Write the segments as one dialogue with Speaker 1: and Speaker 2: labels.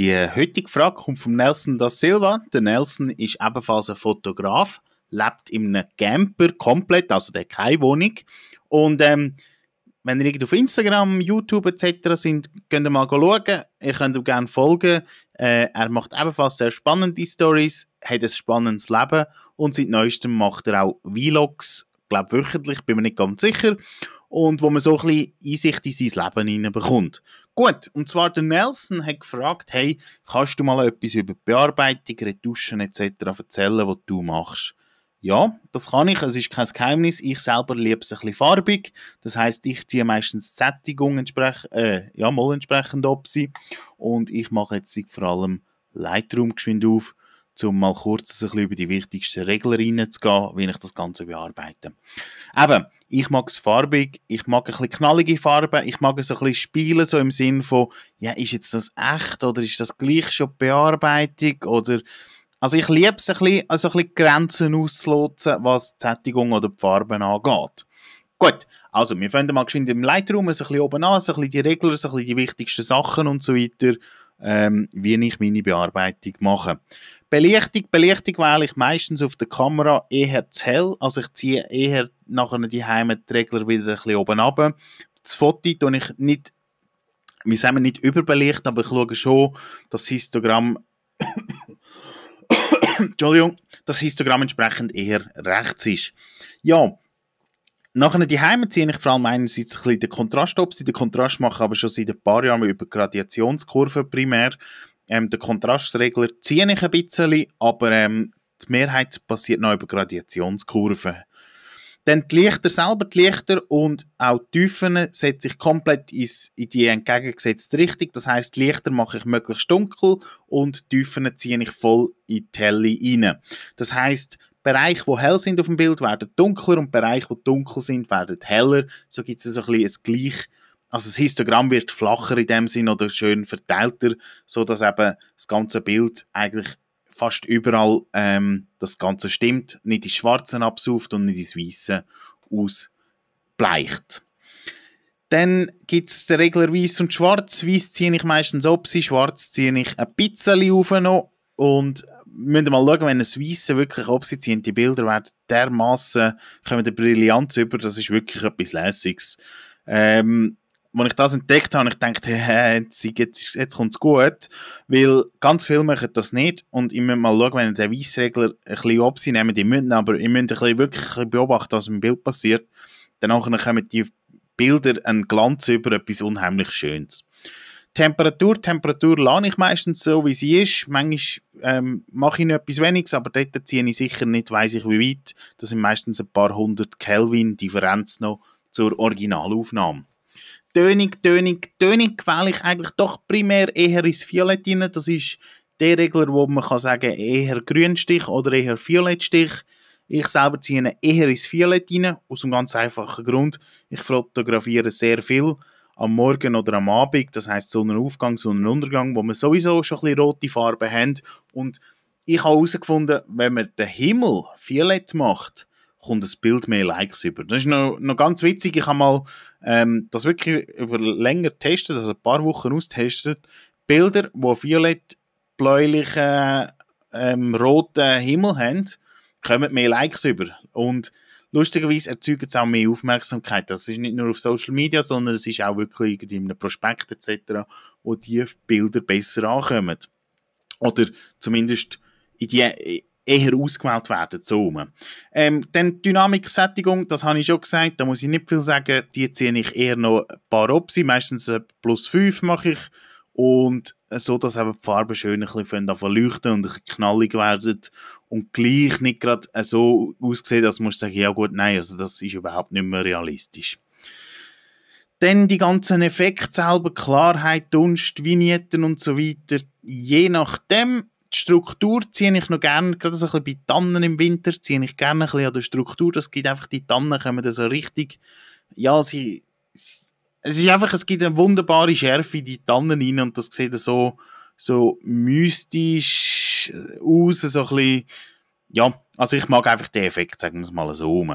Speaker 1: Die heutige Frage kommt von Nelson da Silva. Der Nelson ist ebenfalls ein Fotograf, lebt in einem Camper komplett, also der keine Wohnung. Und ähm, wenn ihr auf Instagram, YouTube etc. sind, könnt ihr mal schauen. Ihr könnt ihm gerne folgen. Äh, er macht ebenfalls sehr spannende Stories, hat ein spannendes Leben und seit neuestem macht er auch Vlogs, glaube wöchentlich, bin mir nicht ganz sicher. Und wo man so ein bisschen Einsicht in sein Leben hineinbekommt. Gut, und zwar der Nelson hat gefragt, hey, kannst du mal etwas über Bearbeitung, Retuschen etc. erzählen, was du machst? Ja, das kann ich. Es ist kein Geheimnis. Ich selber liebe es ein bisschen farbig. Das heißt, ich ziehe meistens die Sättigung entsprechend, äh, ja, mal entsprechend ab sie. Und ich mache jetzt vor allem Lightroom geschwind auf, um mal kurz ein bisschen über die wichtigsten Regeln reinzugehen, wie ich das Ganze bearbeite. Eben, ich mag es farbig, ich mag ein bisschen knallige Farben, ich mag es ein bisschen spielen, so im Sinn von, ja, ist jetzt das echt oder ist das gleich schon Bearbeitung oder also ich liebe es ein bisschen, also ein bisschen Grenzen auszuloten, was die Sättigung oder die Farben angeht. Gut, also wir fangen mal geschwind im Lightroom ein bisschen oben an, ein bisschen die Regeln, ein bisschen die wichtigsten Sachen und so weiter, ähm, wie ich meine Bearbeitung mache. Belichtung, Belichtung wähle ich meistens auf der Kamera eher zu hell, also ich ziehe eher nachher die Heime die Regler wieder ein bisschen oben runter. Das Foto tue ich nicht, wir sagen nicht überbelichten, aber ich schaue schon, dass das Histogramm Entschuldigung, das Histogramm entsprechend eher rechts ist. Ja, Nachher die Heime ziehe ich vor allem einerseits ein bisschen den Kontrast ab. Den Kontrast mache ich aber schon seit ein paar Jahren über Gradationskurven primär. Ähm, den Kontrastregler ziehe ich ein bisschen, aber ähm, die Mehrheit passiert noch über Gradationskurven. Dann die Lichter selber, die Lichter und auch die Tiefen setze ich komplett ins, in die entgegengesetzte Richtung. Das heißt, die Lichter mache ich möglichst dunkel und die Tiefen ziehe ich voll in die Helle rein. Das heißt, Bereiche, die hell sind auf dem Bild, werden dunkler und Bereiche, die dunkel sind, werden heller. So gibt es ein bisschen ein gleich, also das Histogramm wird flacher in dem Sinn oder schön verteilter, so dass eben das ganze Bild eigentlich fast überall ähm, das Ganze stimmt, nicht ins Schwarze absauft und nicht ins Weiße ausbleicht. Dann gibt es den Regler Weiß und Schwarz. Weiß ziehe ich meistens ab, schwarz ziehe ich ein bisschen auf noch und müsst mal schauen, wenn es Weiße wirklich ab ziehen, die Bilder werden dermaßen kommen der Brillanz über, das ist wirklich etwas Lässiges. Ähm, als ich das entdeckt habe, ich dachte, hey, jetzt, jetzt, jetzt kommt es gut, weil ganz viele machen das nicht und ich muss mal schauen, wenn der Weissregler ein bisschen ab sie nehmen, die müssen, aber ich muss ein wirklich beobachten, was im Bild passiert, danach kommen die Bilder einen Glanz über etwas unheimlich Schönes. Temperatur, Temperatur lade ich meistens so, wie sie ist. Manchmal ähm, mache ich noch etwas weniges, aber dort ziehe ich sicher nicht, weiß ich wie weit. Das sind meistens ein paar hundert Kelvin Differenz noch zur Originalaufnahme. Tönung, Tönung, Tönung wähle ich eigentlich doch primär eher ins Violett rein. Das ist der Regler, wo man kann sagen eher Grünstich oder eher Violettstich. Ich selber ziehe eher ins Violett rein, aus einem ganz einfachen Grund. Ich fotografiere sehr viel am Morgen oder am Abend, das heißt Sonnenaufgang, Sonnenuntergang, wo wir sowieso schon ein bisschen rote Farbe haben. Und ich habe herausgefunden, wenn man den Himmel violett macht, kommt das Bild mehr Likes über. Das ist noch, noch ganz witzig. Ich habe mal ähm, das wirklich über länger getestet, also ein paar Wochen austestet. Bilder, die violett, bläulichen, ähm, roten Himmel haben, kommen mehr Likes über. Und lustigerweise erzeugt es auch mehr Aufmerksamkeit. Das ist nicht nur auf Social Media, sondern es ist auch wirklich in einem Prospekt etc., wo die Bilder besser ankommen. Oder zumindest in die eher ausgewählt werden. So ähm, dann Dynamik-Sättigung, das habe ich schon gesagt, da muss ich nicht viel sagen, die ziehe ich eher noch ein paar Opsi, meistens plus 5 mache ich und so, dass eben die Farben schön ein bisschen leuchten und ein bisschen knallig werden und gleich nicht gerade äh, so aussehen, dass man sagen, ja gut, nein, also das ist überhaupt nicht mehr realistisch. Dann die ganzen Effekte selber, Klarheit, Dunst, Vignetten und so weiter. Je nachdem, die Struktur ziehe ich noch gerne, gerade so ein bisschen bei Tannen im Winter, ziehe ich gerne ein bisschen an der Struktur. Das gibt einfach, die Tannen kommen da so richtig, ja, sie, es ist einfach, es gibt eine wunderbare Schärfe in die Tannen rein und das sieht so, so mystisch aus, so ein bisschen, ja, also ich mag einfach den Effekt, sagen wir es mal so.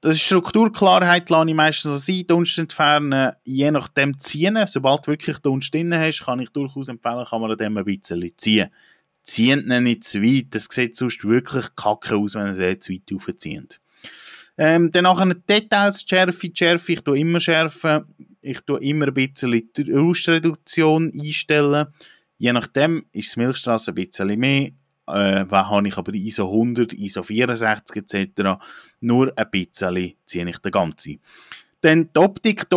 Speaker 1: Das ist Strukturklarheit, lasse ich meistens so sein, Dunst entfernen, je nachdem ziehen. Sobald du wirklich Dunst drin hast, kann ich durchaus empfehlen, kann man an dem ein bisschen ziehen. Zieht ihn nicht zu weit, das sieht sonst wirklich kacke aus, wenn er den zu weit aufzieht. Ähm, dann nachher Details, Schärfe, Schärfe, ich tue immer schärfen, ich tue immer ein bisschen die Rauschreduktion einstellen. Je nachdem ist das Milchstraße ein bisschen mehr, äh, habe ich aber ISO 100, ISO 64 etc. Nur ein bisschen ziehe ich den ganzen. Dann die Optik, die,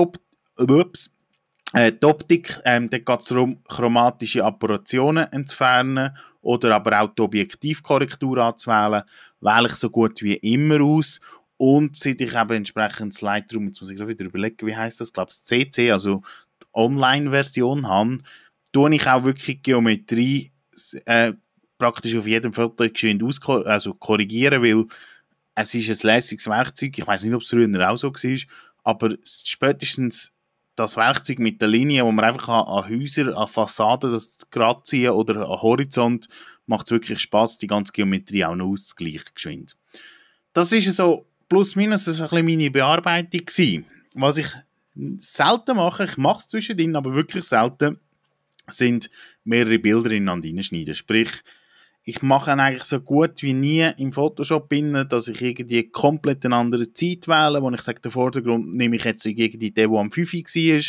Speaker 1: ups, äh, die Optik, ähm, da geht es darum, chromatische Apparationen entfernen oder aber auch die Objektivkorrektur anzuwählen, wähle ich so gut wie immer aus und seit ich eben entsprechend das Lightroom, jetzt muss ich wieder überlegen, wie heißt das, ich glaube das CC, also die Online-Version habe, tue ich auch wirklich Geometrie äh, praktisch auf jedem Foto geschwind also korrigieren, weil es ist ein lässiges Werkzeug. Ich weiß nicht, ob es früher auch so war, aber spätestens das Werkzeug mit der Linie, wo man einfach an, an Häuser, an Fassaden das gerade ziehen oder an Horizont, macht es wirklich Spaß, die ganze Geometrie auch noch auszugleichen geschwind. Das ist so plus minus ein bisschen meine Bearbeitung gewesen. Was ich selten mache, ich mache es zwischendrin, aber wirklich selten, sind mehrere Bilder ineinander schneiden. Sprich, ich mache eigentlich so gut wie nie im Photoshop bin, dass ich irgendwie komplett eine andere Zeit wähle, wo ich sage, den Vordergrund nehme ich jetzt irgendwie den, der am 5 war,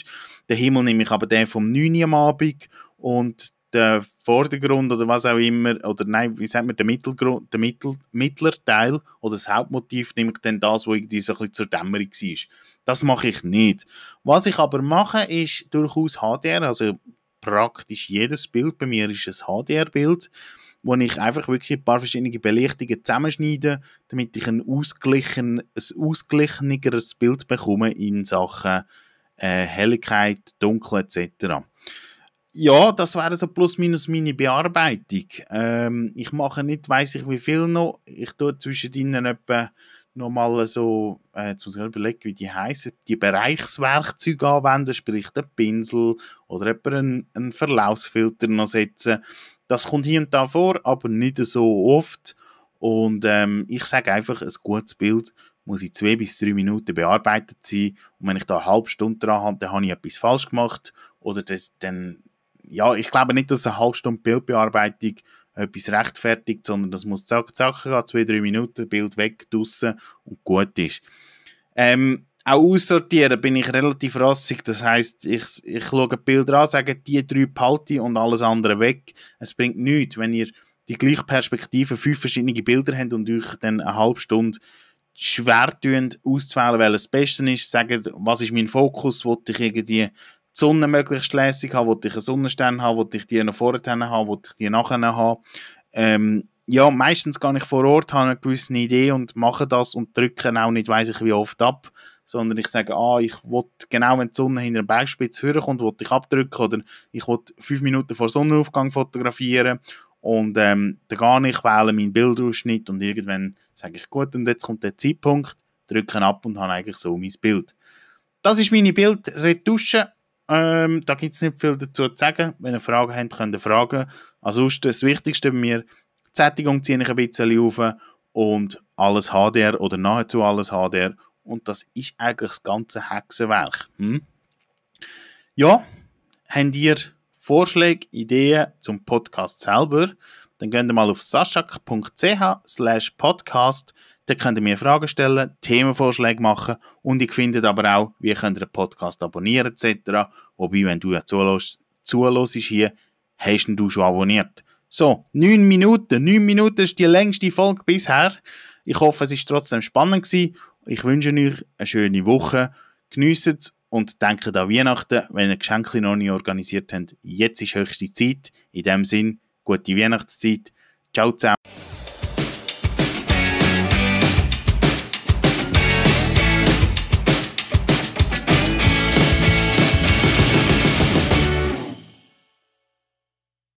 Speaker 1: den Himmel nehme ich aber den vom 9 am Abend und der Vordergrund oder was auch immer, oder nein, wie sagt man, der, Mittelgrund, der Mittel, Mittlerteil oder das Hauptmotiv nehme ich dann das, wo irgendwie so ein bisschen zur Dämmerung war. Das mache ich nicht. Was ich aber mache, ist durchaus HDR, also praktisch jedes Bild bei mir ist ein HDR-Bild wo ich einfach wirklich ein paar verschiedene Belichtungen zusammenschneide, damit ich ein, ausgleichen, ein ausgleichnigeres Bild bekomme in Sachen äh, Helligkeit, Dunkel etc. Ja, das wäre so plus minus meine Bearbeitung. Ähm, ich mache nicht, weiß ich wie viel noch. Ich tue zwischen ihnen etwa nochmal so, äh, jetzt muss ich überlegen, wie die heißen, die Bereichswerkzeuge anwenden, sprich den Pinsel oder etwa einen, einen Verlaufsfilter noch setzen. Das kommt hier und da vor, aber nicht so oft. Und ähm, ich sage einfach, ein gutes Bild muss in zwei bis drei Minuten bearbeitet sein. Und wenn ich da eine halbe Stunde dran habe, dann habe ich etwas falsch gemacht. Oder das, dann, ja, ich glaube nicht, dass eine halbe Stunde Bildbearbeitung etwas rechtfertigt, sondern das muss zack, zack gehen, zwei, drei Minuten, Bild weg, draussen und gut ist. Ähm, auch aussortieren bin ich relativ rassig. Das heißt, ich, ich schaue die Bilder an, sage die drei behalte und alles andere weg. Es bringt nichts, wenn ihr die gleiche Perspektive, fünf verschiedene Bilder habt und euch dann eine halbe Stunde schwer auszuwählen, welches das Beste ist. Sagen, was ist mein Fokus? Wollte ich irgendwie die Sonne möglichst lässig haben? Wollte ich einen Sonnenstern haben? Wollte ich die noch vorher haben? Wollte ich die nachher haben? Ähm, ja, meistens gehe ich vor Ort, habe eine gewisse Idee und mache das und drücke auch nicht, weiß ich wie oft ab, sondern ich sage, ah, ich will genau, wenn die Sonne hinter der Bergspitze vorkommt, will ich abdrücken oder ich will fünf Minuten vor Sonnenaufgang fotografieren und ähm, dann gehe ich, wähle meinen Bildausschnitt und irgendwann sage ich, gut, und jetzt kommt der Zeitpunkt, drücke ab und habe eigentlich so mein Bild. Das ist meine Bildretusche. Ähm, da gibt es nicht viel dazu zu sagen. Wenn ihr Fragen habt, könnt ihr fragen. Ansonsten das Wichtigste bei mir, die Sättigung ziehe ich ein bisschen auf und alles HDR oder nahezu alles HDR und das ist eigentlich das ganze Hexenwerk. Hm? Ja, habt ihr Vorschläge, Ideen zum Podcast selber? Dann geht ihr mal auf saschak.ch slash podcast. Da könnt ihr mir Fragen stellen, Themenvorschläge machen und ihr findet aber auch, wie könnt ihr einen Podcast abonnieren etc. Wobei, wenn du ja zuhörst hier, hast du schon abonniert. So, 9 Minuten. 9 Minuten ist die längste Folge bisher. Ich hoffe, es war trotzdem spannend gewesen. Ich wünsche euch eine schöne Woche. Geniessen es und denkt an Weihnachten, wenn ihr Geschenke noch nicht organisiert habt. Jetzt ist höchste Zeit. In dem Sinn, gute Weihnachtszeit. Ciao zusammen.